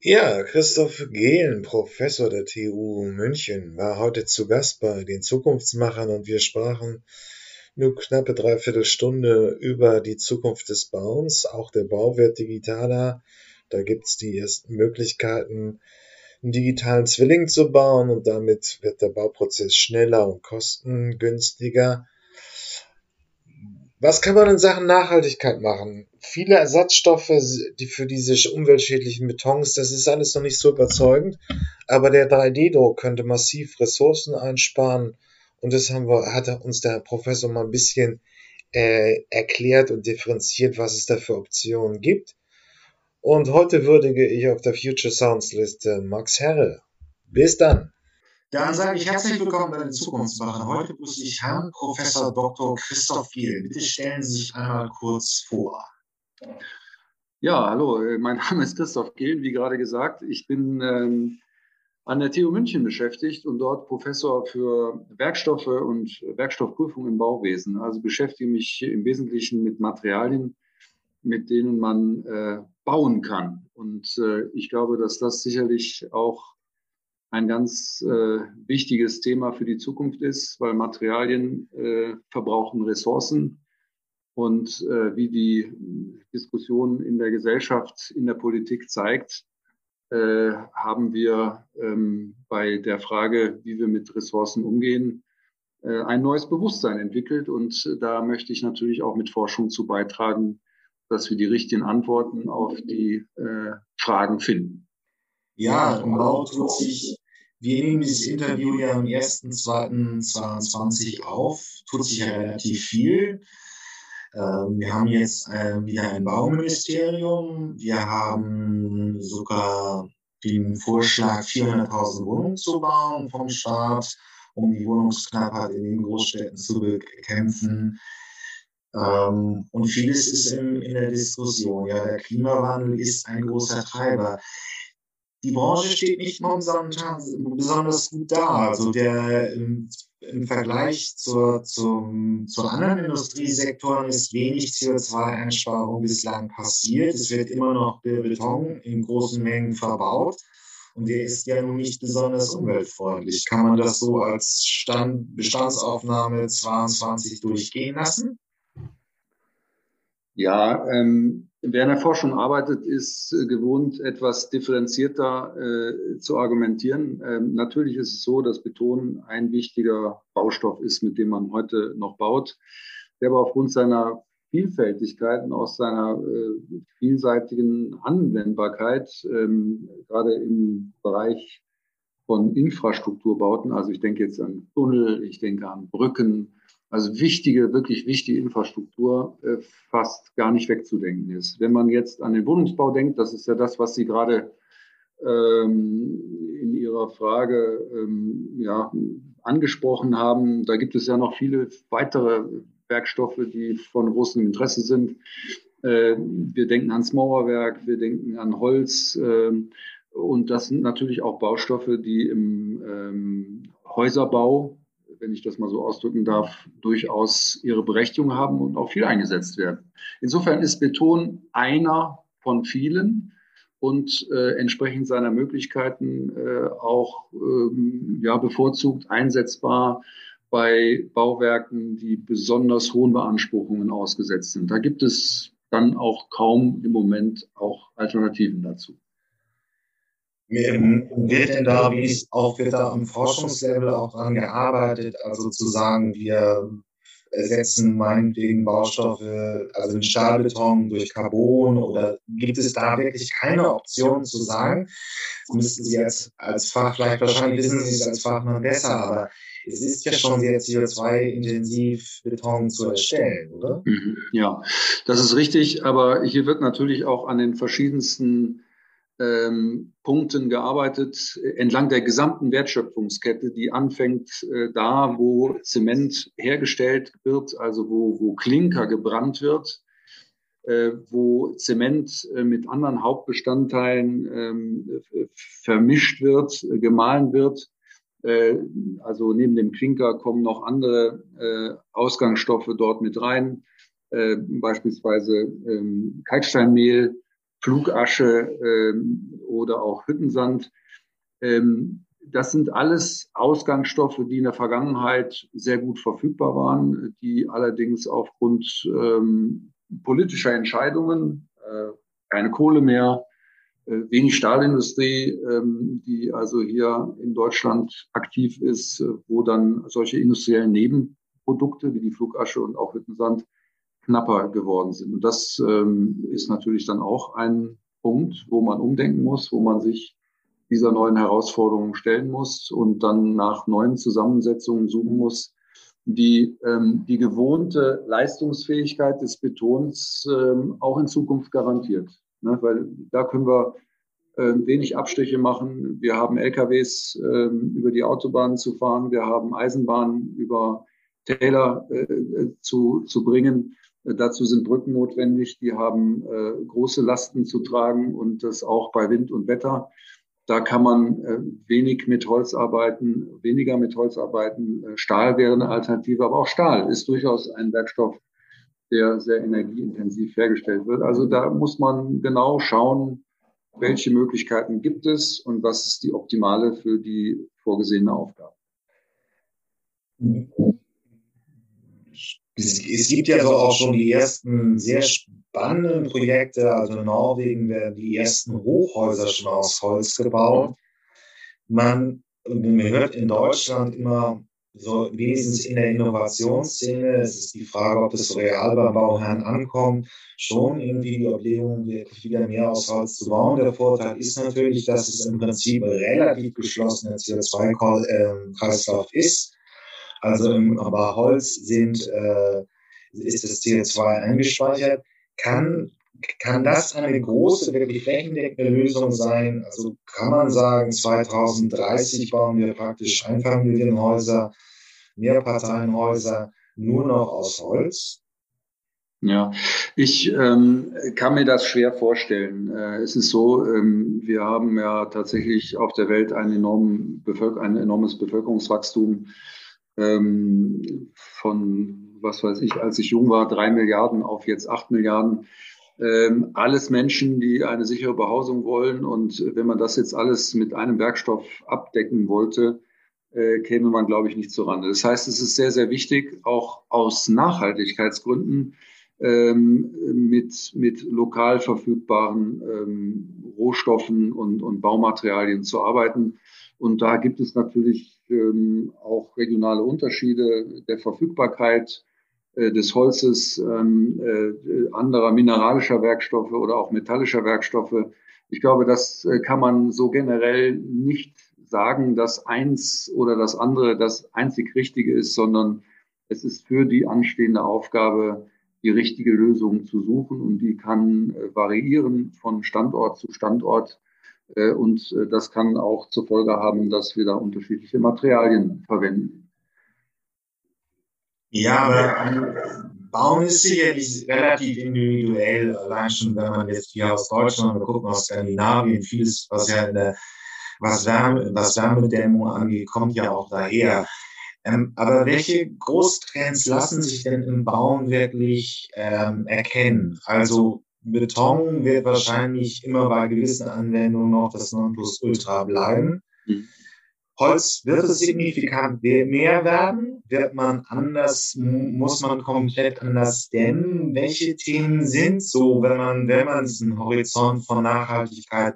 Ja, Christoph Gehlen, Professor der TU München, war heute zu Gast bei den Zukunftsmachern und wir sprachen nur knappe dreiviertel Stunde über die Zukunft des Bauens. Auch der Bau wird digitaler. Da gibt's die ersten Möglichkeiten, einen digitalen Zwilling zu bauen und damit wird der Bauprozess schneller und kostengünstiger. Was kann man in Sachen Nachhaltigkeit machen? Viele Ersatzstoffe die für diese umweltschädlichen Betons, das ist alles noch nicht so überzeugend, aber der 3D-Druck könnte massiv Ressourcen einsparen und das haben wir, hat uns der Professor mal ein bisschen äh, erklärt und differenziert, was es da für Optionen gibt. Und heute würdige ich auf der Future Sounds Liste Max Herre. Bis dann! Dann sage ich herzlich willkommen bei den Zukunftsmachern. Heute begrüße ich Herrn Professor Dr. Christoph Giel. Bitte stellen Sie sich einmal kurz vor. Ja, hallo, äh, mein Name ist Christoph Giel, wie gerade gesagt. Ich bin ähm, an der TU München beschäftigt und dort Professor für Werkstoffe und Werkstoffprüfung im Bauwesen. Also beschäftige mich im Wesentlichen mit Materialien, mit denen man äh, bauen kann. Und äh, ich glaube, dass das sicherlich auch ein ganz äh, wichtiges Thema für die Zukunft ist, weil Materialien äh, verbrauchen Ressourcen. Und äh, wie die Diskussion in der Gesellschaft, in der Politik zeigt, äh, haben wir ähm, bei der Frage, wie wir mit Ressourcen umgehen, äh, ein neues Bewusstsein entwickelt. Und da möchte ich natürlich auch mit Forschung zu beitragen, dass wir die richtigen Antworten auf die äh, Fragen finden. Ja, im Bau tut sich, wir nehmen dieses Interview ja am 1.2.22 auf, tut sich ja relativ viel. Ähm, wir haben jetzt äh, wieder ein Bauministerium. Wir haben sogar den Vorschlag, 400.000 Wohnungen zu bauen vom Staat, um die Wohnungsknappheit in den Großstädten zu bekämpfen. Ähm, und vieles ist in, in der Diskussion. Ja, der Klimawandel ist ein großer Treiber die Branche steht nicht momentan besonders gut da. Also der im, im Vergleich zur, zum, zu anderen Industriesektoren ist wenig CO2-Einsparung bislang passiert. Es wird immer noch Beton in großen Mengen verbaut. Und der ist ja nun nicht besonders umweltfreundlich. Kann man das so als Stand, Bestandsaufnahme 22 durchgehen lassen? Ja, ähm, wer in der Forschung arbeitet, ist äh, gewohnt, etwas differenzierter äh, zu argumentieren. Ähm, natürlich ist es so, dass Beton ein wichtiger Baustoff ist, mit dem man heute noch baut, der aber aufgrund seiner Vielfältigkeit und aus seiner äh, vielseitigen Anwendbarkeit, ähm, gerade im Bereich von Infrastrukturbauten, also ich denke jetzt an Tunnel, ich denke an Brücken, also wichtige, wirklich wichtige Infrastruktur äh, fast gar nicht wegzudenken ist. Wenn man jetzt an den Wohnungsbau denkt, das ist ja das, was Sie gerade ähm, in Ihrer Frage ähm, ja, angesprochen haben, da gibt es ja noch viele weitere Werkstoffe, die von großem Interesse sind. Äh, wir denken ans Mauerwerk, wir denken an Holz. Äh, und das sind natürlich auch Baustoffe, die im ähm, Häuserbau wenn ich das mal so ausdrücken darf, durchaus ihre Berechtigung haben und auch viel eingesetzt werden. Insofern ist Beton einer von vielen und äh, entsprechend seiner Möglichkeiten äh, auch ähm, ja, bevorzugt einsetzbar bei Bauwerken, die besonders hohen Beanspruchungen ausgesetzt sind. Da gibt es dann auch kaum im Moment auch Alternativen dazu. Wird denn da, wie es auch wird da am Forschungslevel auch dran gearbeitet, also zu sagen, wir ersetzen meinetwegen Baustoffe, also den Stahlbeton durch Carbon oder gibt es da wirklich keine Option zu sagen? Das müssten Sie als, als Fach, vielleicht wahrscheinlich wissen Sie es als Fachmann besser, aber es ist ja schon sehr CO2-intensiv, Beton zu erstellen, oder? Mhm. Ja, das ist richtig, aber hier wird natürlich auch an den verschiedensten ähm, Punkten gearbeitet entlang der gesamten Wertschöpfungskette, die anfängt äh, da, wo Zement hergestellt wird, also wo, wo Klinker gebrannt wird, äh, wo Zement äh, mit anderen Hauptbestandteilen ähm, vermischt wird, gemahlen wird. Äh, also neben dem Klinker kommen noch andere äh, Ausgangsstoffe dort mit rein, äh, beispielsweise ähm, Kalksteinmehl Flugasche ähm, oder auch Hüttensand. Ähm, das sind alles Ausgangsstoffe, die in der Vergangenheit sehr gut verfügbar waren, die allerdings aufgrund ähm, politischer Entscheidungen, äh, keine Kohle mehr, äh, wenig Stahlindustrie, ähm, die also hier in Deutschland aktiv ist, äh, wo dann solche industriellen Nebenprodukte wie die Flugasche und auch Hüttensand knapper geworden sind. Und das ähm, ist natürlich dann auch ein Punkt, wo man umdenken muss, wo man sich dieser neuen Herausforderungen stellen muss und dann nach neuen Zusammensetzungen suchen muss, die ähm, die gewohnte Leistungsfähigkeit des Betons ähm, auch in Zukunft garantiert. Ne? Weil da können wir äh, wenig Abstriche machen. Wir haben LKWs äh, über die Autobahnen zu fahren, wir haben Eisenbahnen über Täler äh, zu, zu bringen. Dazu sind Brücken notwendig, die haben äh, große Lasten zu tragen und das auch bei Wind und Wetter. Da kann man äh, wenig mit Holz arbeiten, weniger mit Holz arbeiten. Äh, Stahl wäre eine Alternative, aber auch Stahl ist durchaus ein Werkstoff, der sehr energieintensiv hergestellt wird. Also da muss man genau schauen, welche Möglichkeiten gibt es und was ist die optimale für die vorgesehene Aufgabe. Es, es gibt ja so auch schon die ersten sehr spannenden Projekte. Also in Norwegen werden die ersten Hochhäuser schon aus Holz gebaut. Man, man hört in Deutschland immer so wenigstens in der Innovationsszene, es ist die Frage, ob das real beim Bauherrn ankommt, schon irgendwie die Überlegung, wieder mehr aus Holz zu bauen. Der Vorteil ist natürlich, dass es im Prinzip ein relativ geschlossener CO2-Kreislauf ist. Also im Holz sind, äh, ist das CO2 eingespeichert. Kann, kann das eine große, wirklich flächendeckende Lösung sein? Also kann man sagen, 2030 bauen wir praktisch Einfamilienhäuser Mehrparteienhäuser nur noch aus Holz? Ja, ich ähm, kann mir das schwer vorstellen. Äh, es ist so, ähm, wir haben ja tatsächlich auf der Welt ein, enorm Bevölker ein enormes Bevölkerungswachstum ähm, von, was weiß ich, als ich jung war, drei Milliarden auf jetzt acht Milliarden. Ähm, alles Menschen, die eine sichere Behausung wollen. Und wenn man das jetzt alles mit einem Werkstoff abdecken wollte, äh, käme man, glaube ich, nicht zurande. Das heißt, es ist sehr, sehr wichtig, auch aus Nachhaltigkeitsgründen ähm, mit, mit lokal verfügbaren ähm, Rohstoffen und, und Baumaterialien zu arbeiten. Und da gibt es natürlich ähm, auch regionale Unterschiede der Verfügbarkeit äh, des Holzes, ähm, äh, anderer mineralischer Werkstoffe oder auch metallischer Werkstoffe. Ich glaube, das äh, kann man so generell nicht sagen, dass eins oder das andere das einzig Richtige ist, sondern es ist für die anstehende Aufgabe, die richtige Lösung zu suchen und die kann äh, variieren von Standort zu Standort. Äh, und äh, das kann auch zur Folge haben, dass wir da unterschiedliche Materialien verwenden. Ja, aber Bauen ist sicherlich relativ individuell. Allein schon, wenn man jetzt hier aus Deutschland oder gucken aus Skandinavien, vieles, was ja in der was, Wärme, was Wärmedämmung angeht, kommt ja auch daher. Ähm, aber welche Großtrends lassen sich denn im Bauen wirklich ähm, erkennen? Also Beton wird wahrscheinlich immer bei gewissen Anwendungen noch das Nonplusultra bleiben. Mhm. Holz wird es signifikant mehr werden? Wird man anders, muss man komplett anders dämmen? Welche Themen sind so, wenn man, wenn man diesen Horizont von Nachhaltigkeit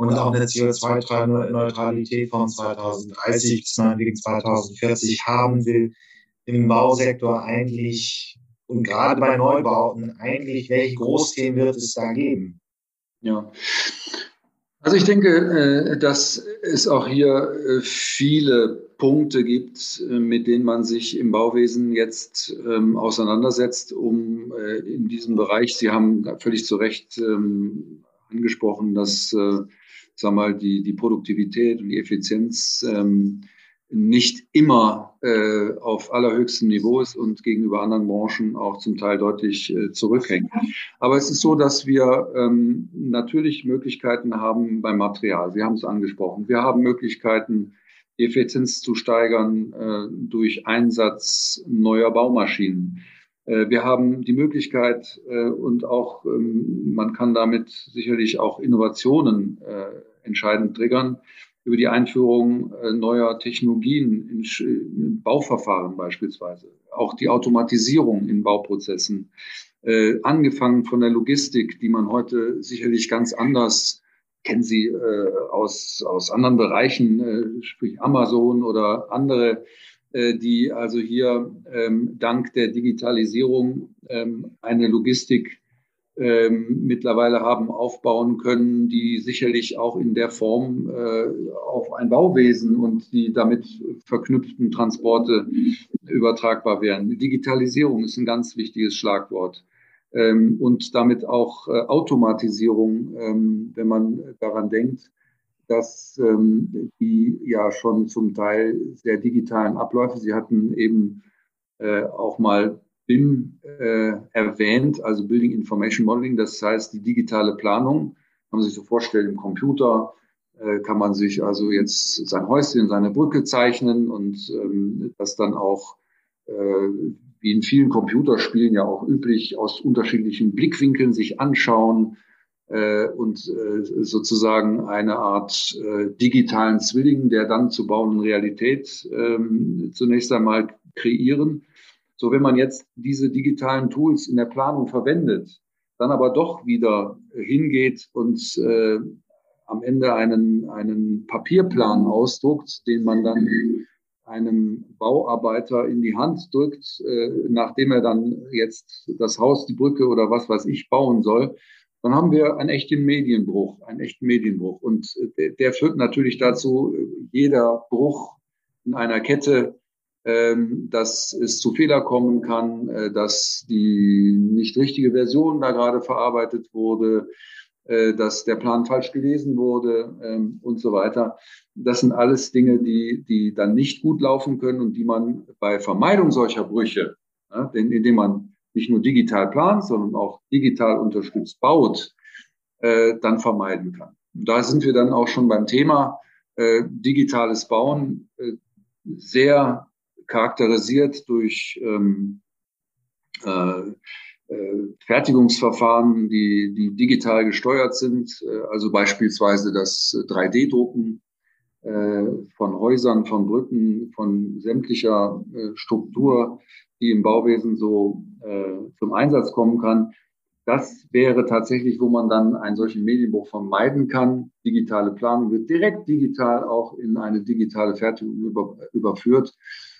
und auch eine CO2-Neutralität von 2030 bis meinetwegen 2040 haben will, im Bausektor eigentlich und gerade bei Neubauten eigentlich, welche Großthemen wird es da geben? Ja. Also ich denke, äh, dass es auch hier äh, viele Punkte gibt, äh, mit denen man sich im Bauwesen jetzt ähm, auseinandersetzt, um in diesem Bereich, Sie haben völlig zu Recht ähm, angesprochen, dass sag mal, die, die Produktivität und die Effizienz ähm, nicht immer äh, auf allerhöchstem Niveau ist und gegenüber anderen Branchen auch zum Teil deutlich äh, zurückhängt. Aber es ist so, dass wir ähm, natürlich Möglichkeiten haben beim Material. Sie haben es angesprochen. Wir haben Möglichkeiten, Effizienz zu steigern äh, durch Einsatz neuer Baumaschinen. Äh, wir haben die Möglichkeit äh, und auch ähm, man kann damit sicherlich auch Innovationen äh, entscheidend triggern über die Einführung neuer Technologien in Bauverfahren beispielsweise, auch die Automatisierung in Bauprozessen, angefangen von der Logistik, die man heute sicherlich ganz anders kennen Sie aus, aus anderen Bereichen, sprich Amazon oder andere die also hier ähm, dank der Digitalisierung ähm, eine Logistik ähm, mittlerweile haben aufbauen können, die sicherlich auch in der Form äh, auf ein Bauwesen und die damit verknüpften Transporte übertragbar wären. Digitalisierung ist ein ganz wichtiges Schlagwort. Ähm, und damit auch äh, Automatisierung, ähm, wenn man daran denkt, dass ähm, die ja schon zum Teil sehr digitalen Abläufe, Sie hatten eben äh, auch mal BIM äh, erwähnt, also Building Information Modeling, das heißt die digitale Planung, kann man sich so vorstellen, im Computer äh, kann man sich also jetzt sein Häuschen, seine Brücke zeichnen und ähm, das dann auch äh, wie in vielen Computerspielen ja auch üblich aus unterschiedlichen Blickwinkeln sich anschauen, und äh, sozusagen eine Art äh, digitalen Zwilling, der dann zu bauenden Realität ähm, zunächst einmal kreieren. So, wenn man jetzt diese digitalen Tools in der Planung verwendet, dann aber doch wieder hingeht und äh, am Ende einen, einen Papierplan ausdruckt, den man dann einem Bauarbeiter in die Hand drückt, äh, nachdem er dann jetzt das Haus, die Brücke oder was weiß ich bauen soll, dann haben wir einen echten Medienbruch, einen echten Medienbruch. Und äh, der führt natürlich dazu, jeder Bruch in einer Kette, ähm, dass es zu Fehler kommen kann, äh, dass die nicht richtige Version da gerade verarbeitet wurde, äh, dass der Plan falsch gelesen wurde ähm, und so weiter. Das sind alles Dinge, die, die dann nicht gut laufen können und die man bei Vermeidung solcher Brüche, indem man nicht nur digital plant, sondern auch digital unterstützt baut, äh, dann vermeiden kann. Und da sind wir dann auch schon beim Thema äh, digitales Bauen, äh, sehr charakterisiert durch ähm, äh, äh, Fertigungsverfahren, die, die digital gesteuert sind, äh, also beispielsweise das 3D-Drucken äh, von Häusern, von Brücken, von sämtlicher äh, Struktur die im Bauwesen so äh, zum Einsatz kommen kann. Das wäre tatsächlich, wo man dann einen solchen Medienbruch vermeiden kann. Digitale Planung wird direkt digital auch in eine digitale Fertigung über, überführt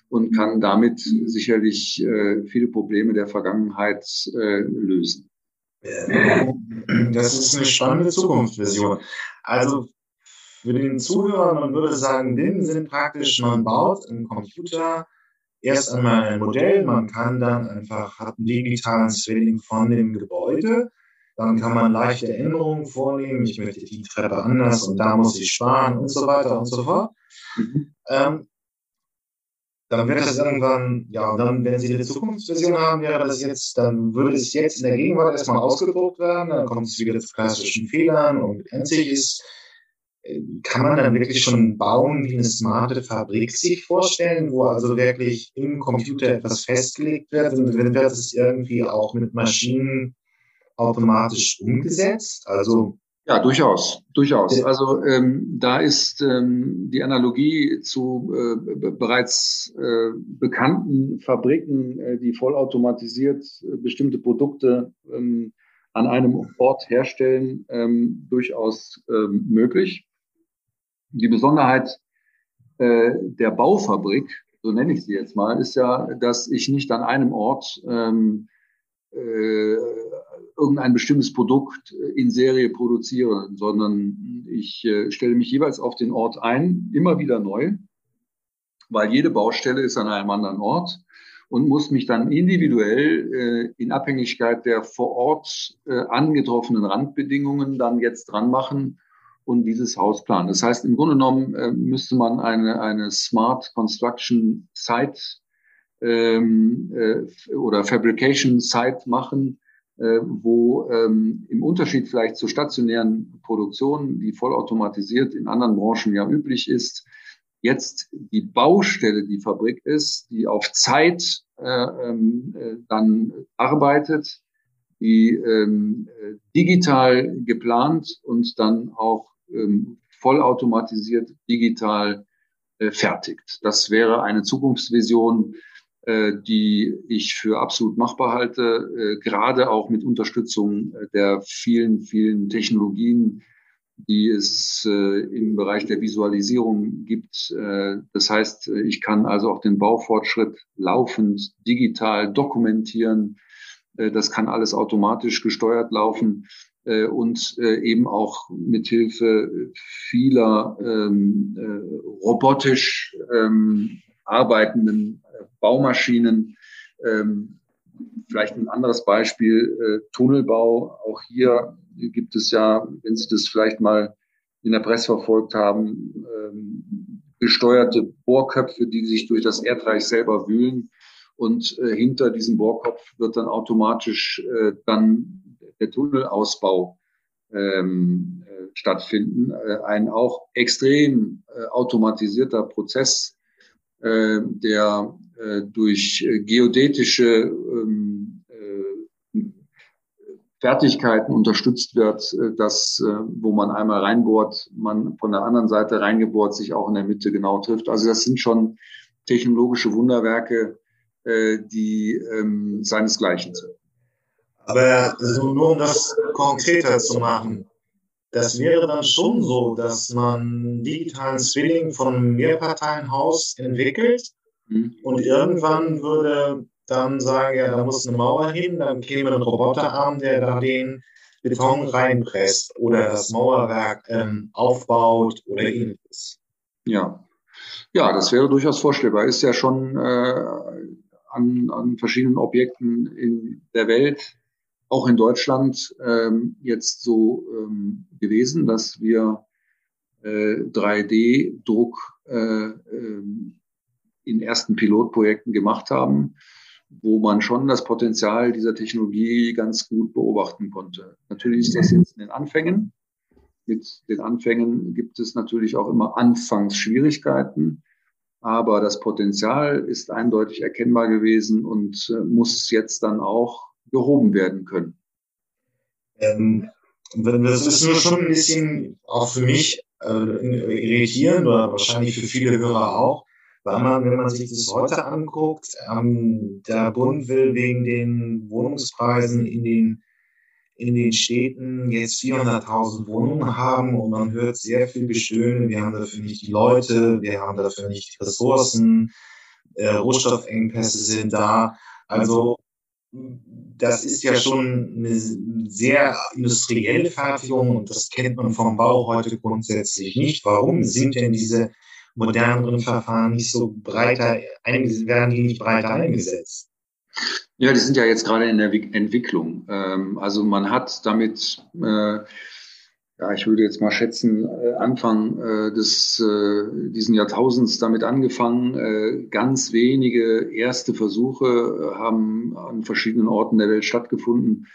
und kann damit sicherlich äh, viele Probleme der Vergangenheit äh, lösen. Das ist eine spannende Zukunftsvision. Also für den Zuhörer, man würde sagen, DIN sind praktisch, man baut einen Computer erst einmal ein Modell, man kann dann einfach, hat einen digitalen Zwilling von dem Gebäude, dann kann man leichte Änderungen vornehmen, ich möchte die Treppe anders und da muss ich sparen und so weiter und so fort. Mhm. Ähm, dann wird das irgendwann, ja, dann, wenn Sie eine Zukunftsversion haben, wäre das jetzt, dann würde es jetzt in der Gegenwart erstmal ausgedruckt werden, dann kommt es wieder zu klassischen Fehlern und endlich ist kann man dann wirklich schon bauen wie eine smarte Fabrik sich vorstellen, wo also wirklich im Computer etwas festgelegt wird und dann wird es irgendwie auch mit Maschinen automatisch umgesetzt? Also ja, durchaus, durchaus. Also ähm, da ist ähm, die Analogie zu äh, bereits äh, bekannten Fabriken, äh, die vollautomatisiert äh, bestimmte Produkte ähm, an einem Ort herstellen, ähm, durchaus ähm, möglich. Die Besonderheit äh, der Baufabrik, so nenne ich sie jetzt mal, ist ja, dass ich nicht an einem Ort ähm, äh, irgendein bestimmtes Produkt in Serie produziere, sondern ich äh, stelle mich jeweils auf den Ort ein, immer wieder neu, weil jede Baustelle ist an einem anderen Ort und muss mich dann individuell äh, in Abhängigkeit der vor Ort äh, angetroffenen Randbedingungen dann jetzt dran machen und dieses Haus planen. Das heißt, im Grunde genommen äh, müsste man eine, eine Smart Construction Site ähm, äh, oder Fabrication Site machen, äh, wo ähm, im Unterschied vielleicht zur stationären Produktion, die vollautomatisiert in anderen Branchen ja üblich ist, jetzt die Baustelle die Fabrik ist, die auf Zeit äh, ähm, äh, dann arbeitet, die ähm, digital geplant und dann auch ähm, vollautomatisiert digital äh, fertigt. Das wäre eine Zukunftsvision, äh, die ich für absolut machbar halte, äh, gerade auch mit Unterstützung äh, der vielen, vielen Technologien, die es im Bereich der Visualisierung gibt. Das heißt, ich kann also auch den Baufortschritt laufend digital dokumentieren. Das kann alles automatisch gesteuert laufen und eben auch mit Hilfe vieler ähm, robotisch ähm, arbeitenden Baumaschinen. Ähm, vielleicht ein anderes Beispiel, äh, Tunnelbau. Auch hier gibt es ja, wenn Sie das vielleicht mal in der Presse verfolgt haben, gesteuerte Bohrköpfe, die sich durch das Erdreich selber wühlen. Und äh, hinter diesem Bohrkopf wird dann automatisch äh, dann der Tunnelausbau ähm, äh, stattfinden. Äh, ein auch extrem äh, automatisierter Prozess, äh, der äh, durch äh, geodätische ähm, äh, Fertigkeiten unterstützt wird, dass, wo man einmal reinbohrt, man von der anderen Seite reingebohrt sich auch in der Mitte genau trifft. Also das sind schon technologische Wunderwerke, die ähm, seinesgleichen sind. Aber also nur um das konkreter zu machen, das wäre dann schon so, dass man digitalen Zwilling von Mehrparteienhaus entwickelt Mhm. Und irgendwann würde dann sagen, ja, da muss eine Mauer hin, dann käme ein Roboterarm, der da den Beton reinpresst oder das Mauerwerk ähm, aufbaut oder ähnliches. Ja. Ja, das wäre durchaus vorstellbar. Ist ja schon äh, an, an verschiedenen Objekten in der Welt, auch in Deutschland, ähm, jetzt so ähm, gewesen, dass wir äh, 3D-Druck äh, ähm, in ersten Pilotprojekten gemacht haben, wo man schon das Potenzial dieser Technologie ganz gut beobachten konnte. Natürlich ist das jetzt in den Anfängen. Mit den Anfängen gibt es natürlich auch immer Anfangsschwierigkeiten, aber das Potenzial ist eindeutig erkennbar gewesen und äh, muss jetzt dann auch gehoben werden können. Ähm, das ist nur schon ein bisschen auch für mich äh, irritierend oder wahrscheinlich für viele Hörer auch, weil man, wenn man sich das heute anguckt, ähm, der Bund will wegen den Wohnungspreisen in den, in den Städten jetzt 400.000 Wohnungen haben und man hört sehr viel Gestöhne. Wir haben dafür nicht die Leute, wir haben dafür nicht die Ressourcen, äh, Rohstoffengpässe sind da. Also das ist ja schon eine sehr industrielle Fertigung und das kennt man vom Bau heute grundsätzlich nicht. Warum sind denn diese moderneren Verfahren nicht so breiter werden die nicht breiter eingesetzt? Ja, die sind ja jetzt gerade in der Entwicklung. Ähm, also man hat damit, äh, ja, ich würde jetzt mal schätzen, äh, Anfang äh, des diesen Jahrtausends damit angefangen. Ganz wenige erste Versuche haben an verschiedenen Orten der Welt stattgefunden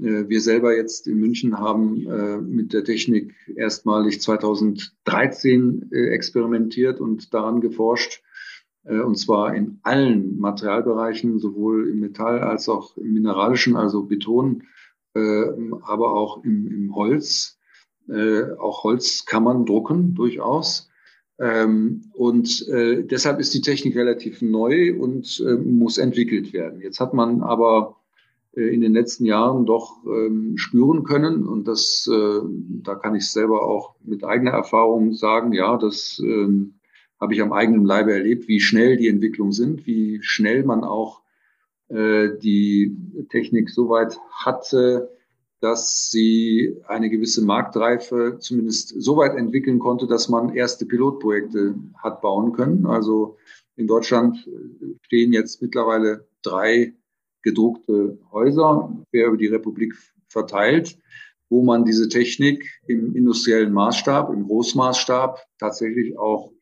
wir selber jetzt in München haben mit der Technik erstmalig 2013 äh, experimentiert und daran geforscht, und zwar in allen Materialbereichen, sowohl im Metall als auch im mineralischen, also Beton, aber auch im, im Holz. Auch Holz kann man drucken, durchaus. Ähm, und deshalb ist die Technik relativ neu und muss entwickelt werden. Jetzt hat man aber äh, in den letzten Jahren doch ähm, spüren können. Und das, äh, da kann ich selber auch mit eigener Erfahrung sagen, ja, das ähm, habe ich am eigenen Leibe erlebt, wie schnell die Entwicklungen sind, wie schnell man auch äh, die Technik so weit hatte, dass sie eine gewisse Marktreife zumindest so weit entwickeln konnte, dass man erste Pilotprojekte hat bauen können. Also in Deutschland stehen jetzt mittlerweile drei gedruckte Häuser quer über die Republik verteilt, wo man diese Technik im industriellen Maßstab, im Großmaßstab tatsächlich auch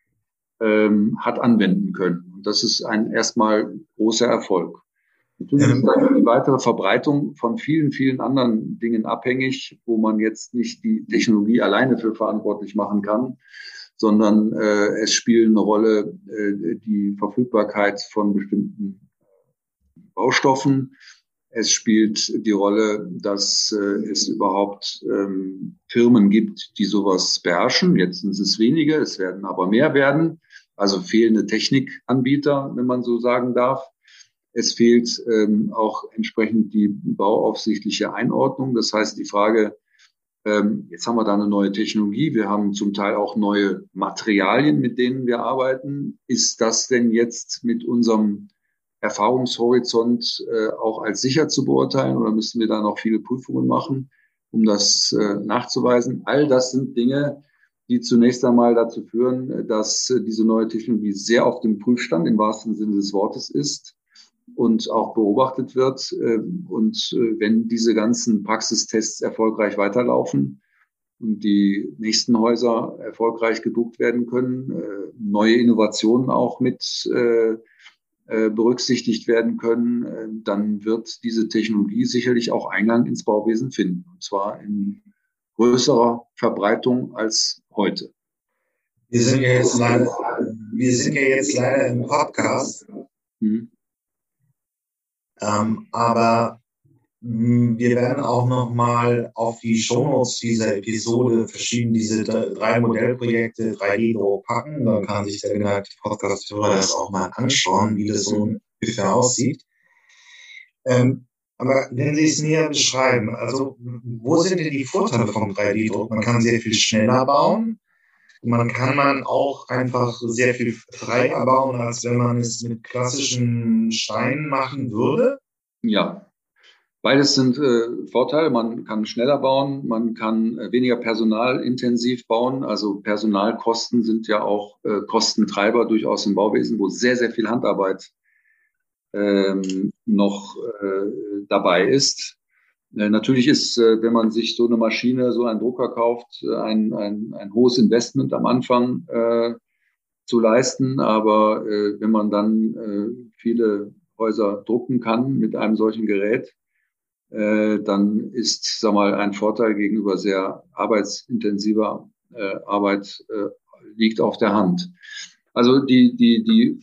ähm, hat anwenden können. Und das ist ein erstmal großer Erfolg. Natürlich ist die weitere Verbreitung von vielen, vielen anderen Dingen abhängig, wo man jetzt nicht die Technologie alleine für verantwortlich machen kann, sondern äh, es spielen eine Rolle äh, die Verfügbarkeit von bestimmten Baustoffen. Es spielt die Rolle, dass äh, es überhaupt ähm, Firmen gibt, die sowas beherrschen. Jetzt sind es wenige, es werden aber mehr werden. Also fehlende Technikanbieter, wenn man so sagen darf. Es fehlt ähm, auch entsprechend die bauaufsichtliche Einordnung. Das heißt, die Frage, ähm, jetzt haben wir da eine neue Technologie, wir haben zum Teil auch neue Materialien, mit denen wir arbeiten. Ist das denn jetzt mit unserem Erfahrungshorizont äh, auch als sicher zu beurteilen oder müssen wir da noch viele Prüfungen machen, um das äh, nachzuweisen? All das sind Dinge, die zunächst einmal dazu führen, dass äh, diese neue Technologie sehr auf dem Prüfstand im wahrsten Sinne des Wortes ist und auch beobachtet wird. Äh, und äh, wenn diese ganzen Praxistests erfolgreich weiterlaufen und die nächsten Häuser erfolgreich gebucht werden können, äh, neue Innovationen auch mit berücksichtigt werden können, dann wird diese Technologie sicherlich auch Eingang ins Bauwesen finden. Und zwar in größerer Verbreitung als heute. Wir sind ja jetzt leider, wir sind ja jetzt leider im Podcast. Mhm. Ähm, aber hm, wir werden auch nochmal auf die Shownotes dieser Episode verschieden diese drei Modellprojekte 3D-Druck packen. Dann kann sich der geneigte Podcast-Hörer das auch mal anschauen, wie das so ungefähr aussieht. Ähm, aber wenn Sie es näher beschreiben, also wo sind denn die Vorteile vom 3D-Druck? Man kann sehr viel schneller bauen. Man kann man auch einfach sehr viel freier bauen, als wenn man es mit klassischen Steinen machen würde? Ja, beides sind äh, Vorteile. Man kann schneller bauen, man kann äh, weniger personalintensiv bauen. Also Personalkosten sind ja auch äh, Kostentreiber durchaus im Bauwesen, wo sehr, sehr viel Handarbeit ähm, noch äh, dabei ist. Äh, natürlich ist, äh, wenn man sich so eine Maschine, so einen Drucker kauft, äh, ein, ein, ein hohes Investment am Anfang äh, zu leisten. Aber äh, wenn man dann viele Häuser drucken kann mit einem solchen Gerät, dann ist, sag mal, ein Vorteil gegenüber sehr arbeitsintensiver Arbeit liegt auf der Hand. Also die, die, die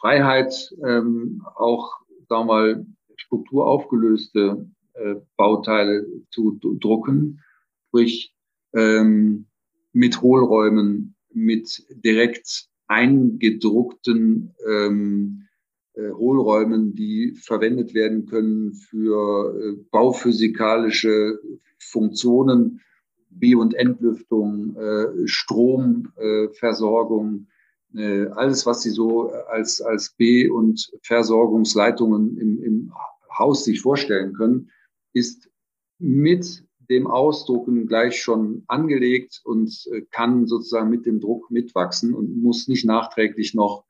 Freiheit, ähm, auch, sagen wir mal, strukturaufgelöste äh, Bauteile zu drucken, sprich ähm, mit Hohlräumen, mit direkt eingedruckten ähm, äh, Hohlräumen, die verwendet werden können für äh, bauphysikalische Funktionen, B- und Entlüftung, äh, Stromversorgung, alles, was Sie so als, als B- und Versorgungsleitungen im, im Haus sich vorstellen können, ist mit dem Ausdrucken gleich schon angelegt und äh, kann sozusagen mit dem Druck mitwachsen und muss nicht nachträglich noch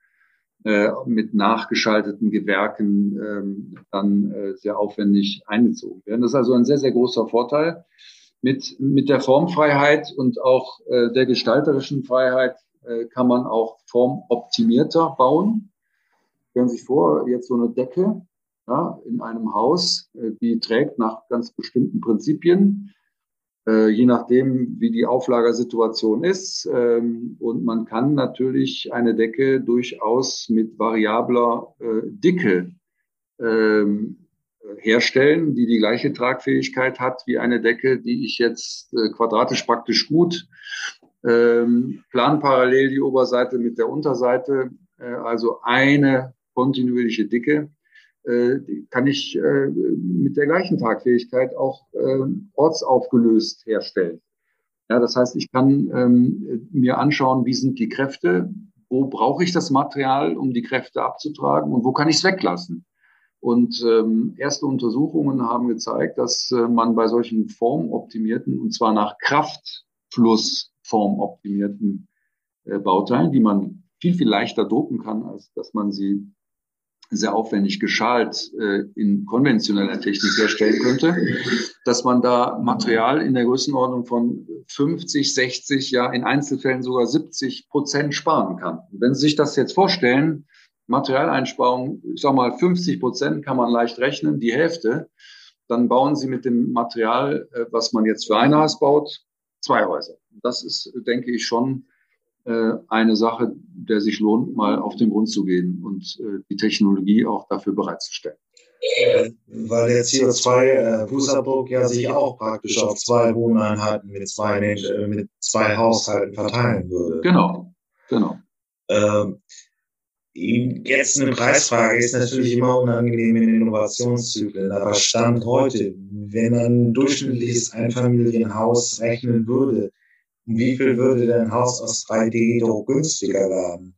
äh, mit nachgeschalteten Gewerken ähm, dann äh, sehr aufwendig eingezogen werden. Das ist also ein sehr, sehr großer Vorteil. Mit, mit der Formfreiheit und auch äh, der gestalterischen Freiheit äh, kann man auch formoptimierter bauen. Stellen Sie sich vor, jetzt so eine Decke ja, in einem Haus, äh, die trägt nach ganz bestimmten Prinzipien, äh, je nachdem, wie die Auflagersituation ist. Ähm, und man kann natürlich eine Decke durchaus mit variabler äh, Dicke ähm, herstellen, die die gleiche Tragfähigkeit hat wie eine Decke, die ich jetzt äh, quadratisch praktisch gut ähm, plan parallel die Oberseite mit der Unterseite, äh, also eine kontinuierliche Dicke äh, kann ich äh, mit der gleichen Tragfähigkeit auch äh, ortsaufgelöst herstellen. Ja, das heißt, ich kann ähm, mir anschauen, wie sind die Kräfte, wo brauche ich das Material, um die Kräfte abzutragen und wo kann ich es weglassen. Und ähm, erste Untersuchungen haben gezeigt, dass äh, man bei solchen formoptimierten, und zwar nach Kraftfluss formoptimierten äh, Bauteilen, die man viel, viel leichter drucken kann, als dass man sie sehr aufwendig geschalt äh, in konventioneller Technik herstellen könnte, dass man da Material in der Größenordnung von 50, 60, ja in Einzelfällen sogar 70 Prozent sparen kann. wenn Sie sich das jetzt vorstellen, Materialeinsparung, ich sag mal 50 Prozent kann man leicht rechnen, die Hälfte, dann bauen Sie mit dem Material, äh, was man jetzt für ein Haus baut, zwei Häuser. Das ist, denke ich, schon äh, eine Sache, der sich lohnt, mal auf den Grund zu gehen und äh, die Technologie auch dafür bereitzustellen. weil der CO2-Fußabdruck ja sich auch praktisch auf zwei Wohneinheiten mit zwei, äh, mit zwei Haushalten verteilen würde. Genau, genau. Ähm, jetzt eine Preisfrage ist natürlich immer unangenehm in Innovationszyklen, aber Stand heute, wenn ein durchschnittliches Einfamilienhaus rechnen würde, wie viel würde denn ein Haus aus 3D-Druck günstiger werden?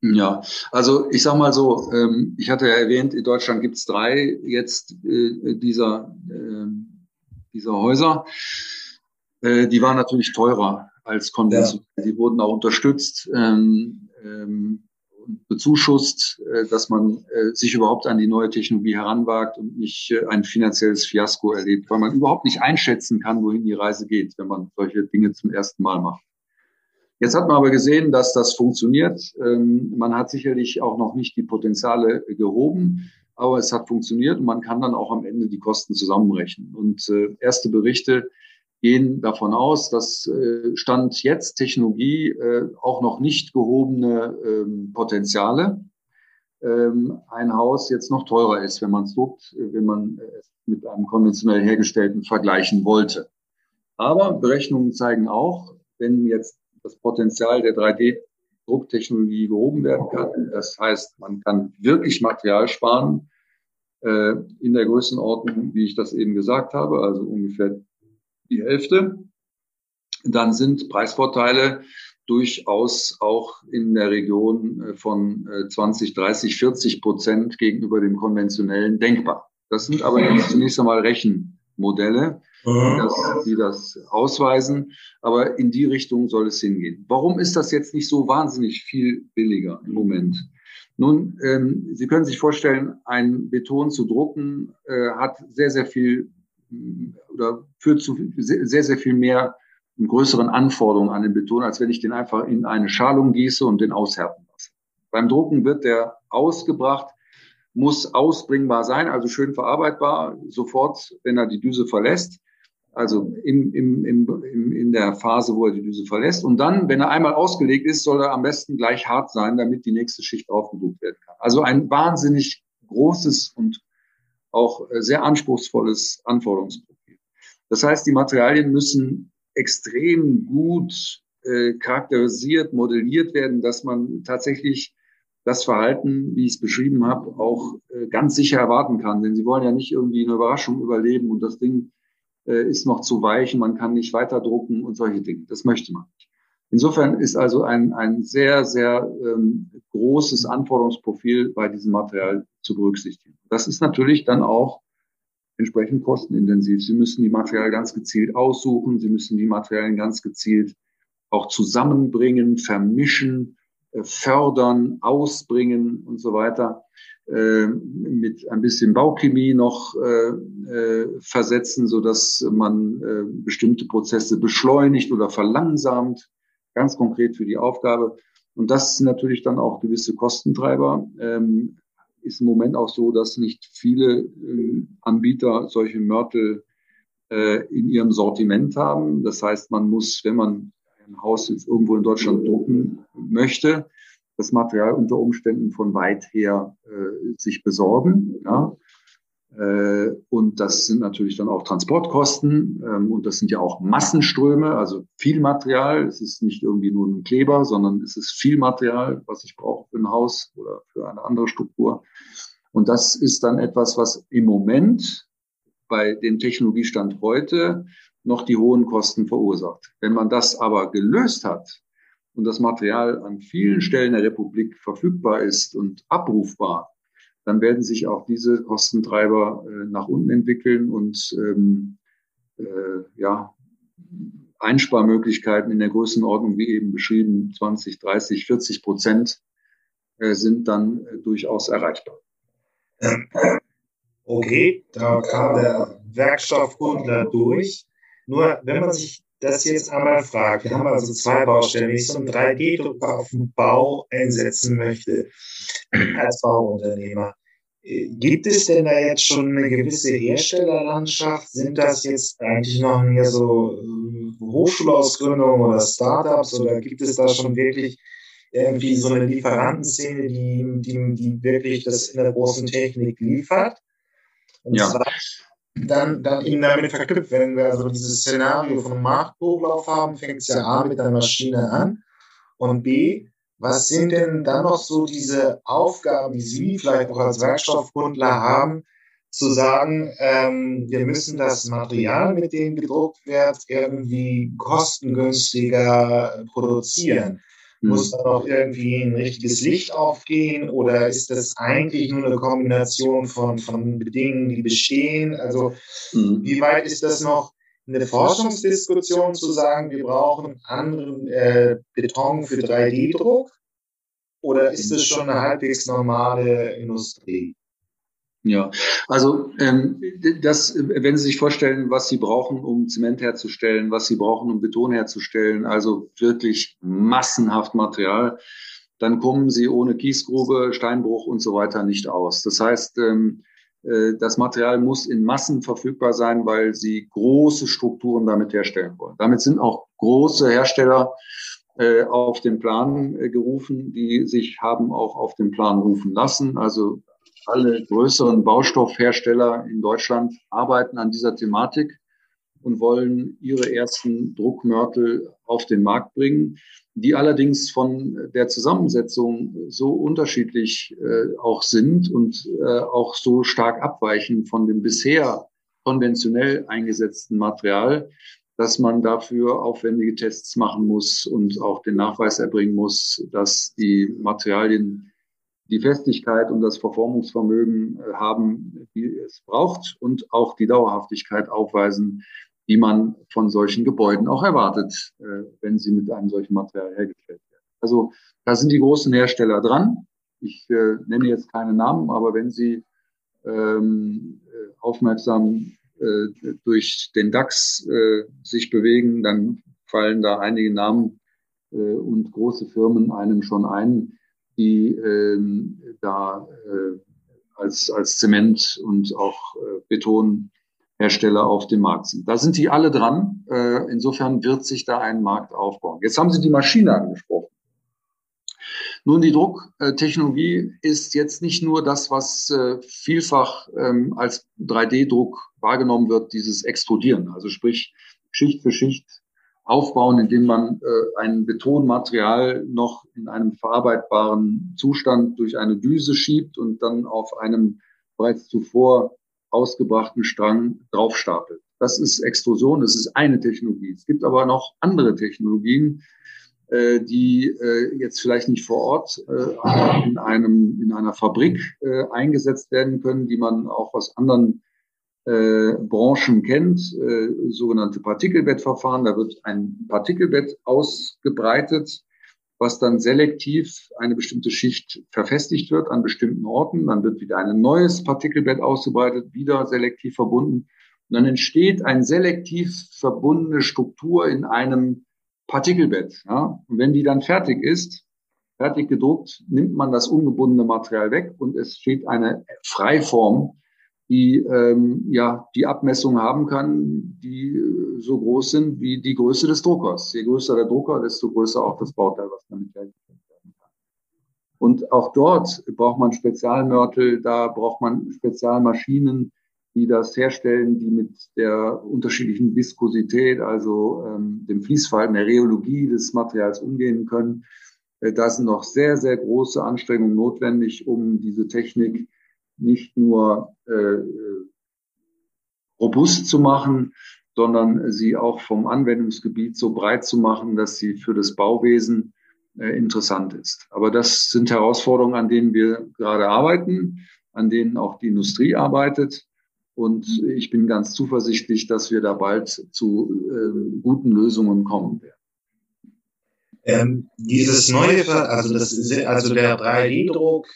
Ja, also ich sag mal so, ähm, ich hatte ja erwähnt, in Deutschland gibt es drei jetzt äh, dieser, äh, dieser Häuser. Äh, die waren natürlich teurer als konventionell. Ja. Die wurden auch unterstützt. Ähm, ähm, bezuschusst, äh, dass man äh, sich überhaupt an die neue Technologie heranwagt und nicht äh, ein finanzielles Fiasko erlebt, weil man überhaupt nicht einschätzen kann, wohin die Reise geht, wenn man solche Dinge zum ersten Mal macht. Jetzt hat man aber gesehen, dass das funktioniert. Ähm, man hat sicherlich auch noch nicht die Potenziale gehoben, aber es hat funktioniert und man kann dann auch am Ende die Kosten zusammenrechnen. Und erste Berichte gehen davon aus, dass äh, Stand jetzt Technologie äh, auch noch nicht gehobene ähm, Potenziale ähm, ein Haus jetzt noch teurer ist, wenn man es druckt, wenn man es mit einem konventionell hergestellten vergleichen wollte. Aber Berechnungen zeigen auch, wenn jetzt das Potenzial der 3D-Drucktechnologie gehoben werden kann, das heißt, man kann wirklich Material sparen, äh, in der Größenordnung, wie ich das eben gesagt habe, also ungefähr die Hälfte, dann sind Preisvorteile durchaus auch in der Region äh, von 20, 30, 40 Prozent gegenüber dem konventionellen denkbar. Das sind aber jetzt zunächst einmal Rechenmodelle, die das, die das ausweisen. Aber in die Richtung soll es hingehen. Warum ist das jetzt nicht so wahnsinnig viel billiger im Moment? Nun, ähm, Sie können sich vorstellen, ein Beton zu drucken äh, hat sehr, sehr viel oder führt zu sehr, sehr viel mehr und größeren Anforderungen an den Beton, als wenn ich den einfach in eine Schalung gieße und den aushärten lasse. Beim Drucken wird der ausgebracht, muss ausbringbar sein, also schön verarbeitbar, sofort, wenn er die Düse verlässt. Also im, im, im, in der Phase, wo er die Düse verlässt. Und dann, wenn er einmal ausgelegt ist, soll er am besten gleich hart sein, damit die nächste Schicht aufgedruckt werden kann. Also ein wahnsinnig großes und auch äh, sehr anspruchsvolles Anforderungsprofil. Das heißt, die Materialien müssen extrem gut äh, charakterisiert, modelliert werden, dass man tatsächlich das Verhalten, wie ich es beschrieben habe, auch äh, ganz sicher erwarten kann. Denn sie wollen ja nicht irgendwie eine Überraschung überleben und das Ding äh, ist noch zu weich und man kann nicht weiter drucken und solche Dinge. Das möchte man. Insofern ist also ein, ein sehr, sehr ähm, großes Anforderungsprofil bei diesem Material zu berücksichtigen. Das ist natürlich dann auch entsprechend kostenintensiv. Sie müssen die Materialien ganz gezielt aussuchen, Sie müssen die Materialien ganz gezielt auch zusammenbringen, vermischen, äh, fördern, ausbringen und so weiter. Äh, mit ein bisschen Bauchemie noch äh, äh, versetzen, so dass man äh, bestimmte Prozesse beschleunigt oder verlangsamt ganz konkret für die Aufgabe. Und das sind natürlich dann auch gewisse Kostentreiber. Ähm, ist im Moment auch so, dass nicht viele äh, Anbieter solche Mörtel äh, in ihrem Sortiment haben. Das heißt, man muss, wenn man ein Haus jetzt irgendwo in Deutschland drucken möchte, das Material unter Umständen von weit her äh, sich besorgen. Ja. Äh, und das sind natürlich dann auch Transportkosten ähm, und das sind ja auch Massenströme, also viel Material. Es ist nicht irgendwie nur ein Kleber, sondern es ist viel Material, was ich brauche für ein Haus oder für eine andere Struktur. Und das ist dann etwas, was im Moment bei dem Technologiestand heute noch die hohen Kosten verursacht. Wenn man das aber gelöst hat und das Material an vielen Stellen der Republik verfügbar ist und abrufbar, dann werden sich auch diese Kostentreiber äh, nach unten entwickeln und ähm, äh, ja, Einsparmöglichkeiten in der Größenordnung, wie eben beschrieben, 20, 30, 40 Prozent äh, sind dann äh, durchaus erreichbar. Okay, da kam der Werkstoffkundler durch. Nur wenn man sich das jetzt einmal fragt, wir haben also zwei Baustellen, wenn ich so einen 3D-Drucker auf dem Bau einsetzen möchte, als Bauunternehmer, Gibt es denn da jetzt schon eine gewisse Herstellerlandschaft? Sind das jetzt eigentlich noch mehr so äh, Hochschulausgründungen oder Startups oder gibt es da schon wirklich irgendwie so eine Lieferantenszene, die, die, die wirklich das in der großen Technik liefert? Und ja. zwar dann, dann eben damit verknüpft, wenn wir also dieses Szenario von Markthochlauf haben, fängt es ja A mit der Maschine an und B, was sind denn dann noch so diese Aufgaben, die Sie vielleicht auch als Werkstoffkundler haben, zu sagen, ähm, wir müssen das Material, mit dem gedruckt wird, irgendwie kostengünstiger produzieren. Mhm. Muss da noch irgendwie ein richtiges Licht aufgehen oder ist das eigentlich nur eine Kombination von, von Bedingungen, die bestehen? Also mhm. wie weit ist das noch eine Forschungsdiskussion zu sagen, wir brauchen anderen äh, Beton für 3D-Druck? Oder ist es schon eine halbwegs normale Industrie? Ja, also ähm, das, wenn Sie sich vorstellen, was Sie brauchen, um Zement herzustellen, was Sie brauchen, um Beton herzustellen, also wirklich massenhaft Material, dann kommen Sie ohne Kiesgrube, Steinbruch und so weiter nicht aus. Das heißt, ähm, äh, das Material muss in Massen verfügbar sein, weil Sie große Strukturen damit herstellen wollen. Damit sind auch große Hersteller äh, auf den Plan äh, gerufen, die sich haben auch auf den Plan rufen lassen. Also alle größeren Baustoffhersteller in Deutschland arbeiten an dieser Thematik und wollen ihre ersten Druckmörtel auf den Markt bringen, die allerdings von der Zusammensetzung so unterschiedlich äh, auch sind und äh, auch so stark abweichen von dem bisher konventionell eingesetzten Material, dass man dafür aufwendige Tests machen muss und auch den Nachweis erbringen muss, dass die Materialien die Festigkeit und das Verformungsvermögen äh, haben, die es braucht und auch die Dauerhaftigkeit aufweisen, die man von solchen Gebäuden auch erwartet, äh, wenn sie mit einem solchen Material hergestellt werden. Also da sind die großen Hersteller dran. Ich äh, nenne jetzt keine Namen, aber wenn Sie ähm, aufmerksam äh, durch den DAX äh, sich bewegen, dann fallen da einige Namen äh, und große Firmen einem schon ein, die ähm, da äh, als, als Zement und auch äh, Betonhersteller auf dem Markt sind. Da sind die alle dran. Äh, insofern wird sich da ein Markt aufbauen. Jetzt haben Sie die Maschine angesprochen. Nun, die Drucktechnologie ist jetzt nicht nur das, was äh, vielfach ähm, als 3D-Druck wahrgenommen wird, dieses Extrudieren, also sprich Schicht für Schicht aufbauen, indem man äh, ein Betonmaterial noch in einem verarbeitbaren Zustand durch eine Düse schiebt und dann auf einem bereits zuvor ausgebrachten Strang draufstapelt. Das ist Extrusion, das ist eine Technologie. Es gibt aber noch andere Technologien, äh, die äh, jetzt vielleicht nicht vor Ort äh, in, einem, in einer Fabrik äh, eingesetzt werden können, die man auch aus anderen äh, Branchen kennt, äh, sogenannte Partikelbettverfahren. Da wird ein Partikelbett ausgebreitet, was dann selektiv eine bestimmte Schicht verfestigt wird an bestimmten Orten. Dann wird wieder ein neues Partikelbett ausgebreitet, wieder selektiv verbunden. Und dann entsteht eine selektiv verbundene Struktur in einem Partikelbett. Ja? Und wenn die dann fertig ist, fertig gedruckt, nimmt man das ungebundene Material weg und es steht eine Freiform die ähm, ja die Abmessungen haben kann, die äh, so groß sind wie die Größe des Druckers. Je größer der Drucker, desto größer auch das Bauteil, was damit hergestellt werden kann. Und auch dort braucht man Spezialmörtel, da braucht man Spezialmaschinen, die das herstellen, die mit der unterschiedlichen Viskosität, also ähm, dem Fließverhalten, der Rheologie des Materials umgehen können. Äh, da sind noch sehr, sehr große Anstrengungen notwendig, um diese Technik nicht nur äh, robust zu machen, sondern sie auch vom Anwendungsgebiet so breit zu machen, dass sie für das Bauwesen äh, interessant ist. Aber das sind Herausforderungen, an denen wir gerade arbeiten, an denen auch die Industrie arbeitet. Und ich bin ganz zuversichtlich, dass wir da bald zu äh, guten Lösungen kommen werden. Ähm, dieses neue, also das, also der 3D-Druck,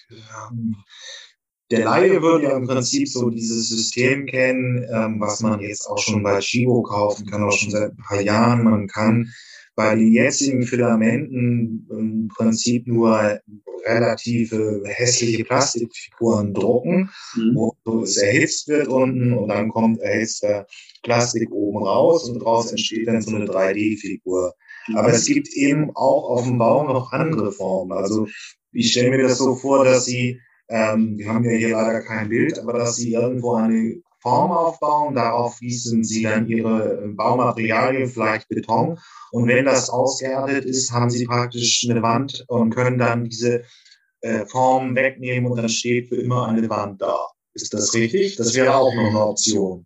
der Laie würde ja im Prinzip so dieses System kennen, ähm, was man jetzt auch schon bei Chibo kaufen kann, auch schon seit ein paar Jahren. Man kann bei den jetzigen Filamenten im Prinzip nur relative hässliche Plastikfiguren drucken, mhm. wo es erhitzt wird unten und dann kommt erhitzter Plastik oben raus und daraus entsteht dann so eine 3D-Figur. Aber es gibt eben auch auf dem Bau noch andere Formen. Also ich stelle mir das so vor, dass sie ähm, wir haben ja hier leider kein Bild, aber dass sie irgendwo eine Form aufbauen, darauf gießen sie dann ihre Baumaterialien, vielleicht Beton. Und wenn das ausgeerdet ist, haben sie praktisch eine Wand und können dann diese äh, Form wegnehmen und dann steht für immer eine Wand da. Ist das richtig? Das wäre auch noch eine Option.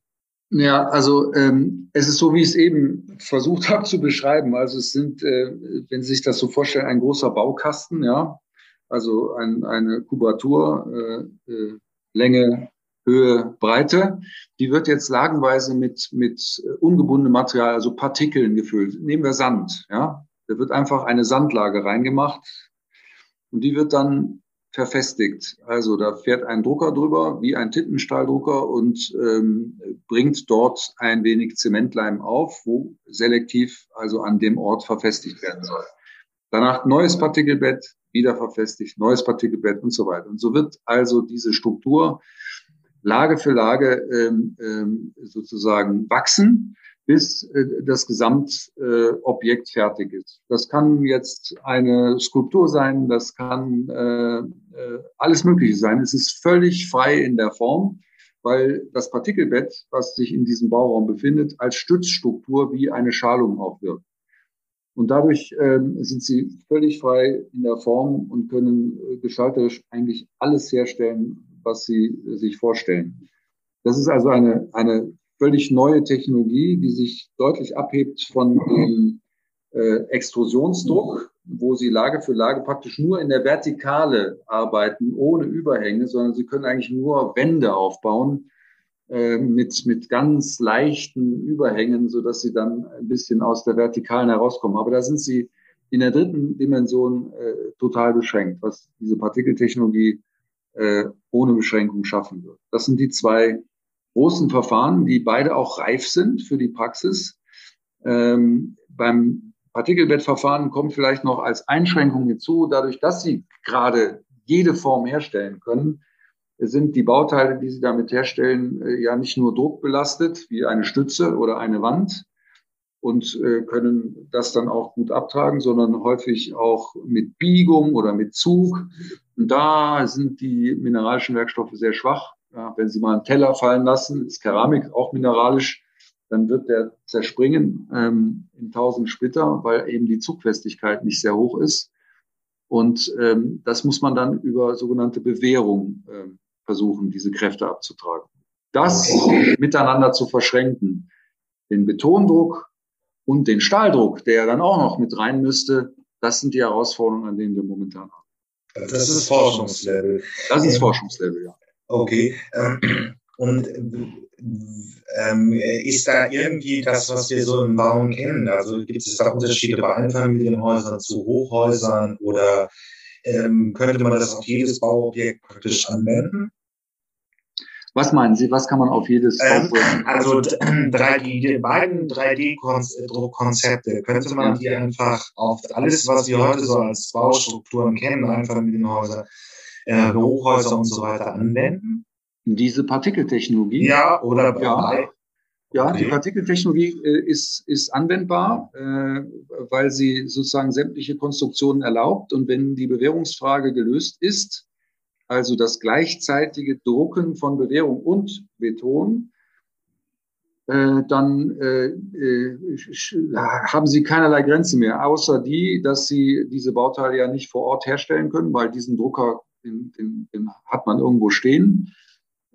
Ja, also ähm, es ist so, wie ich es eben versucht habe zu beschreiben. Also es sind, äh, wenn Sie sich das so vorstellen, ein großer Baukasten, ja, also ein, eine Kubatur, äh, äh, Länge, Höhe, Breite. Die wird jetzt lagenweise mit, mit ungebundenem Material, also Partikeln gefüllt. Nehmen wir Sand, ja. Da wird einfach eine Sandlage reingemacht und die wird dann verfestigt. Also da fährt ein Drucker drüber, wie ein Tintenstahldrucker und ähm, bringt dort ein wenig Zementleim auf, wo selektiv also an dem Ort verfestigt werden soll. Danach neues Partikelbett, wieder verfestigt, neues Partikelbett und so weiter. Und so wird also diese Struktur Lage für Lage ähm, ähm, sozusagen wachsen bis äh, das Gesamtobjekt äh, fertig ist. Das kann jetzt eine Skulptur sein, das kann äh, äh, alles Mögliche sein. Es ist völlig frei in der Form, weil das Partikelbett, was sich in diesem Bauraum befindet, als Stützstruktur wie eine Schalung auch wirkt. Und dadurch ähm, sind sie völlig frei in der Form und können äh, gestalterisch eigentlich alles herstellen, was sie äh, sich vorstellen. Das ist also eine, eine völlig neue Technologie, die sich deutlich abhebt von dem äh, Extrusionsdruck, wo sie Lage für Lage praktisch nur in der Vertikale arbeiten, ohne Überhänge, sondern sie können eigentlich nur Wände aufbauen mit, mit ganz leichten Überhängen, so dass sie dann ein bisschen aus der Vertikalen herauskommen. Aber da sind sie in der dritten Dimension äh, total beschränkt, was diese Partikeltechnologie äh, ohne Beschränkung schaffen wird. Das sind die zwei großen Verfahren, die beide auch reif sind für die Praxis. Ähm, beim Partikelbettverfahren kommt vielleicht noch als Einschränkung hinzu, dadurch, dass Sie gerade jede Form herstellen können, sind die Bauteile, die Sie damit herstellen, äh, ja nicht nur druckbelastet wie eine Stütze oder eine Wand und äh, können das dann auch gut abtragen, sondern häufig auch mit Biegung oder mit Zug. Und da sind die mineralischen Werkstoffe sehr schwach. Ja, wenn Sie mal einen Teller fallen lassen, ist Keramik auch mineralisch, dann wird der zerspringen ähm, in tausend Splitter, weil eben die Zugfestigkeit nicht sehr hoch ist. Und ähm, das muss man dann über sogenannte Bewährung ähm, versuchen, diese Kräfte abzutragen. Das miteinander zu verschränken, den Betondruck und den Stahldruck, der dann auch noch mit rein müsste, das sind die Herausforderungen, an denen wir momentan haben. Das ist Forschungslevel. Das ist Forschungslevel, ja. Okay. Ähm, und ähm, ist da irgendwie das, was wir so im Bauen kennen? Also gibt es da Unterschiede bei Einfamilienhäusern zu Hochhäusern oder ähm, könnte man das auf jedes Bauobjekt praktisch anwenden? Was meinen Sie, was kann man auf jedes ähm, Also 3D, die beiden 3D-Druckkonzepte, könnte man die einfach auf alles, was wir heute so als Baustrukturen kennen, Einfamilienhäuser, äh, Hochhäuser und so weiter anwenden? Diese Partikeltechnologie? Ja, oder ja. Ja, okay. die Partikeltechnologie äh, ist, ist anwendbar, äh, weil sie sozusagen sämtliche Konstruktionen erlaubt. Und wenn die Bewährungsfrage gelöst ist, also das gleichzeitige Drucken von Bewährung und Beton, äh, dann äh, äh, haben sie keinerlei Grenze mehr, außer die, dass sie diese Bauteile ja nicht vor Ort herstellen können, weil diesen Drucker den, den, den hat man irgendwo stehen.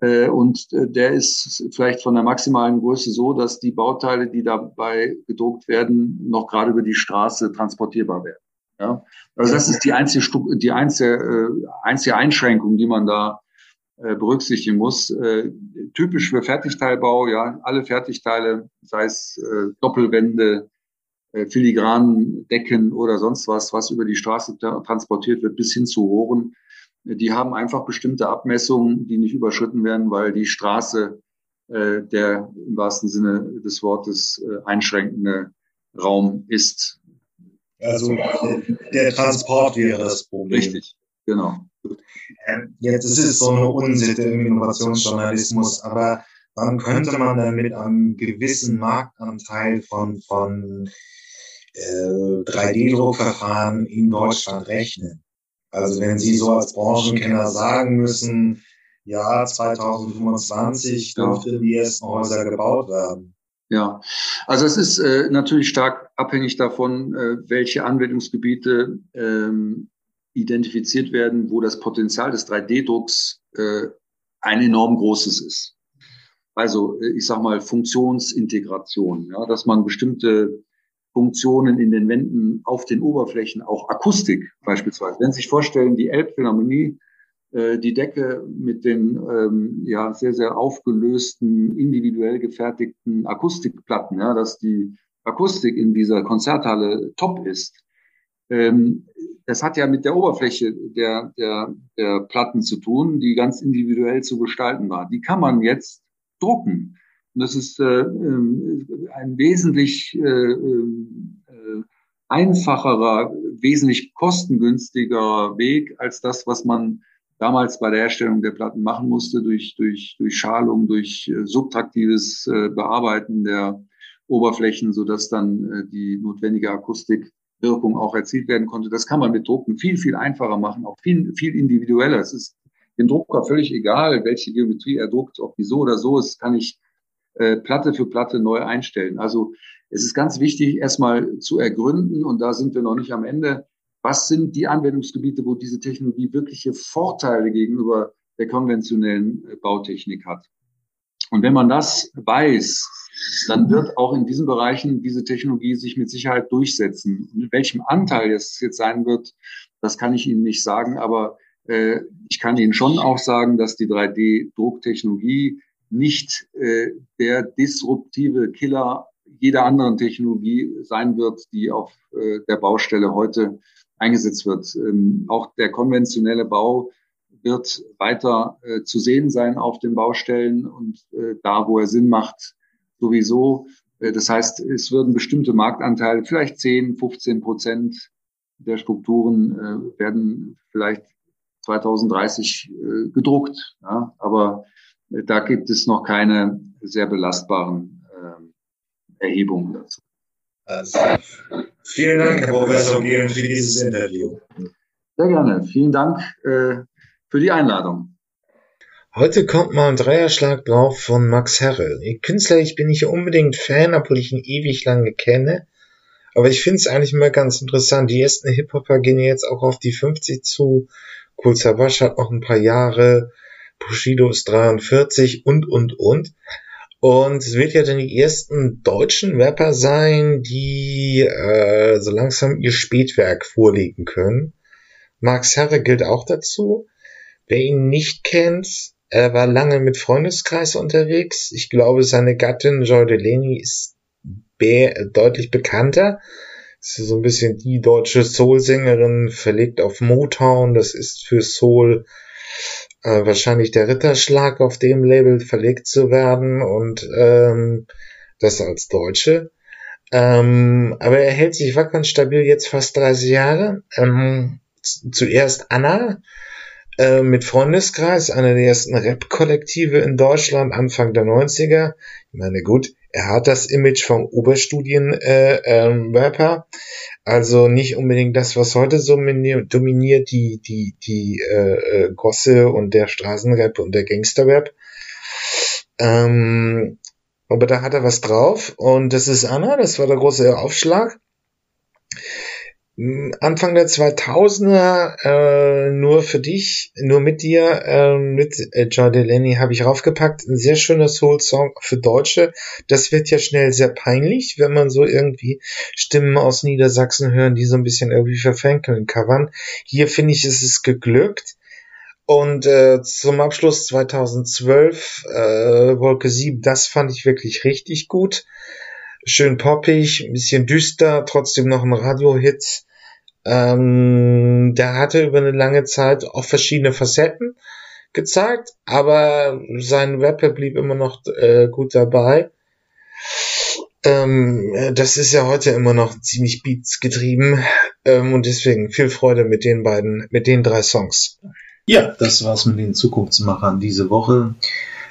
Äh, und äh, der ist vielleicht von der maximalen Größe so, dass die Bauteile, die dabei gedruckt werden, noch gerade über die Straße transportierbar werden. Ja? Also das ist die einzige, die einzige, äh, einzige Einschränkung, die man da berücksichtigen muss. Typisch für Fertigteilbau, ja, alle Fertigteile, sei es Doppelwände, filigranen Decken oder sonst was, was über die Straße transportiert wird, bis hin zu Rohren, die haben einfach bestimmte Abmessungen, die nicht überschritten werden, weil die Straße äh, der im wahrsten Sinne des Wortes äh, einschränkende Raum ist. Also der Transport wäre das Problem. Richtig, genau. Ähm, jetzt ist es so eine Unsitte im Innovationsjournalismus, aber wann könnte man dann mit einem gewissen Marktanteil von, von äh, 3D-Druckverfahren in Deutschland rechnen? Also wenn Sie so als Branchenkenner sagen müssen, ja, 2025 dürften die ersten Häuser gebaut werden. Ja, also es ist äh, natürlich stark abhängig davon, äh, welche Anwendungsgebiete ähm, identifiziert werden, wo das Potenzial des 3D-Drucks äh, ein enorm großes ist. Also äh, ich sage mal Funktionsintegration, ja, dass man bestimmte Funktionen in den Wänden auf den Oberflächen, auch Akustik beispielsweise. Wenn Sie sich vorstellen, die Elbphilharmonie äh, die Decke mit den ähm, ja sehr sehr aufgelösten individuell gefertigten Akustikplatten, ja, dass die Akustik in dieser Konzerthalle top ist. Ähm, das hat ja mit der Oberfläche der, der, der Platten zu tun, die ganz individuell zu gestalten war. Die kann man jetzt drucken. Und das ist äh, äh ein wesentlich äh, äh, einfacherer, wesentlich kostengünstigerer Weg als das, was man damals bei der Herstellung der Platten machen musste, durch, durch, durch Schalung, durch äh, subtraktives äh, Bearbeiten der Oberflächen, sodass dann äh, die notwendige Akustikwirkung auch erzielt werden konnte. Das kann man mit Drucken viel, viel einfacher machen, auch viel, viel individueller. Es ist dem Drucker völlig egal, welche Geometrie er druckt, ob die so oder so ist, kann ich äh, Platte für Platte neu einstellen. Also es ist ganz wichtig, erstmal zu ergründen, und da sind wir noch nicht am Ende, was sind die Anwendungsgebiete, wo diese Technologie wirkliche Vorteile gegenüber der konventionellen äh, Bautechnik hat. Und wenn man das weiß, dann wird auch in diesen Bereichen diese Technologie sich mit Sicherheit durchsetzen. Und in welchem Anteil es jetzt sein wird, das kann ich Ihnen nicht sagen, aber äh, ich kann Ihnen schon auch sagen, dass die 3D-Drucktechnologie nicht äh, der disruptive Killer jeder anderen Technologie sein wird, die auf äh, der Baustelle heute eingesetzt wird. Ähm, auch der konventionelle Bau wird weiter äh, zu sehen sein auf den Baustellen und äh, da, wo er Sinn macht, sowieso. Äh, das heißt, es würden bestimmte Marktanteile, vielleicht 10, 15 Prozent der Strukturen äh, werden vielleicht 2030 äh, gedruckt. Ja? Aber äh, da gibt es noch keine sehr belastbaren äh, Erhebungen dazu. Also, vielen Dank, Herr Professor Gehlen, für dieses Interview. Sehr gerne. Vielen Dank äh, für die Einladung. Heute kommt mal ein Dreierschlag drauf von Max Herre. Künstler, ich bin nicht unbedingt Fan, obwohl ich ihn ewig lange kenne. Aber ich finde es eigentlich immer ganz interessant. Die ersten Hip-Hopper gehen jetzt auch auf die 50 zu. Cool Savage hat noch ein paar Jahre. Bushido ist 43 und, und, und. Und es wird ja dann die ersten deutschen Rapper sein, die äh, so langsam ihr Spätwerk vorlegen können. Max Herre gilt auch dazu. Wer ihn nicht kennt, er war lange mit Freundeskreis unterwegs. Ich glaube, seine Gattin Joy Delaney ist deutlich bekannter. Ist so ein bisschen die deutsche Soul-Sängerin, verlegt auf Motown. Das ist für Soul äh, wahrscheinlich der Ritterschlag auf dem Label verlegt zu werden und ähm, das als Deutsche. Ähm, aber er hält sich wacker und stabil jetzt fast 30 Jahre. Ähm, zuerst Anna äh, mit Freundeskreis, einer der ersten Rap-Kollektive in Deutschland, Anfang der 90er. Ich meine, gut, er hat das Image vom Oberstudien-Rapper, äh, ähm, also nicht unbedingt das, was heute so dominiert, die, die, die äh, äh, Gosse und der Straßenrap und der Gangsterrap. Ähm, aber da hat er was drauf und das ist Anna, das war der große Aufschlag. Anfang der 2000er äh, nur für dich, nur mit dir, äh, mit äh, Joy Delaney habe ich raufgepackt. Ein sehr schöner Soul-Song für Deutsche. Das wird ja schnell sehr peinlich, wenn man so irgendwie Stimmen aus Niedersachsen hören, die so ein bisschen irgendwie verfänkeln covern. Hier finde ich, ist es geglückt. Und äh, zum Abschluss 2012 äh, Wolke 7, das fand ich wirklich richtig gut schön poppig, ein bisschen düster, trotzdem noch ein Radiohit. Ähm, der hatte über eine lange Zeit auch verschiedene Facetten gezeigt, aber sein Rapper blieb immer noch äh, gut dabei. Ähm, das ist ja heute immer noch ziemlich Beats getrieben ähm, und deswegen viel Freude mit den beiden, mit den drei Songs. Ja, das war's mit den Zukunftsmachern diese Woche.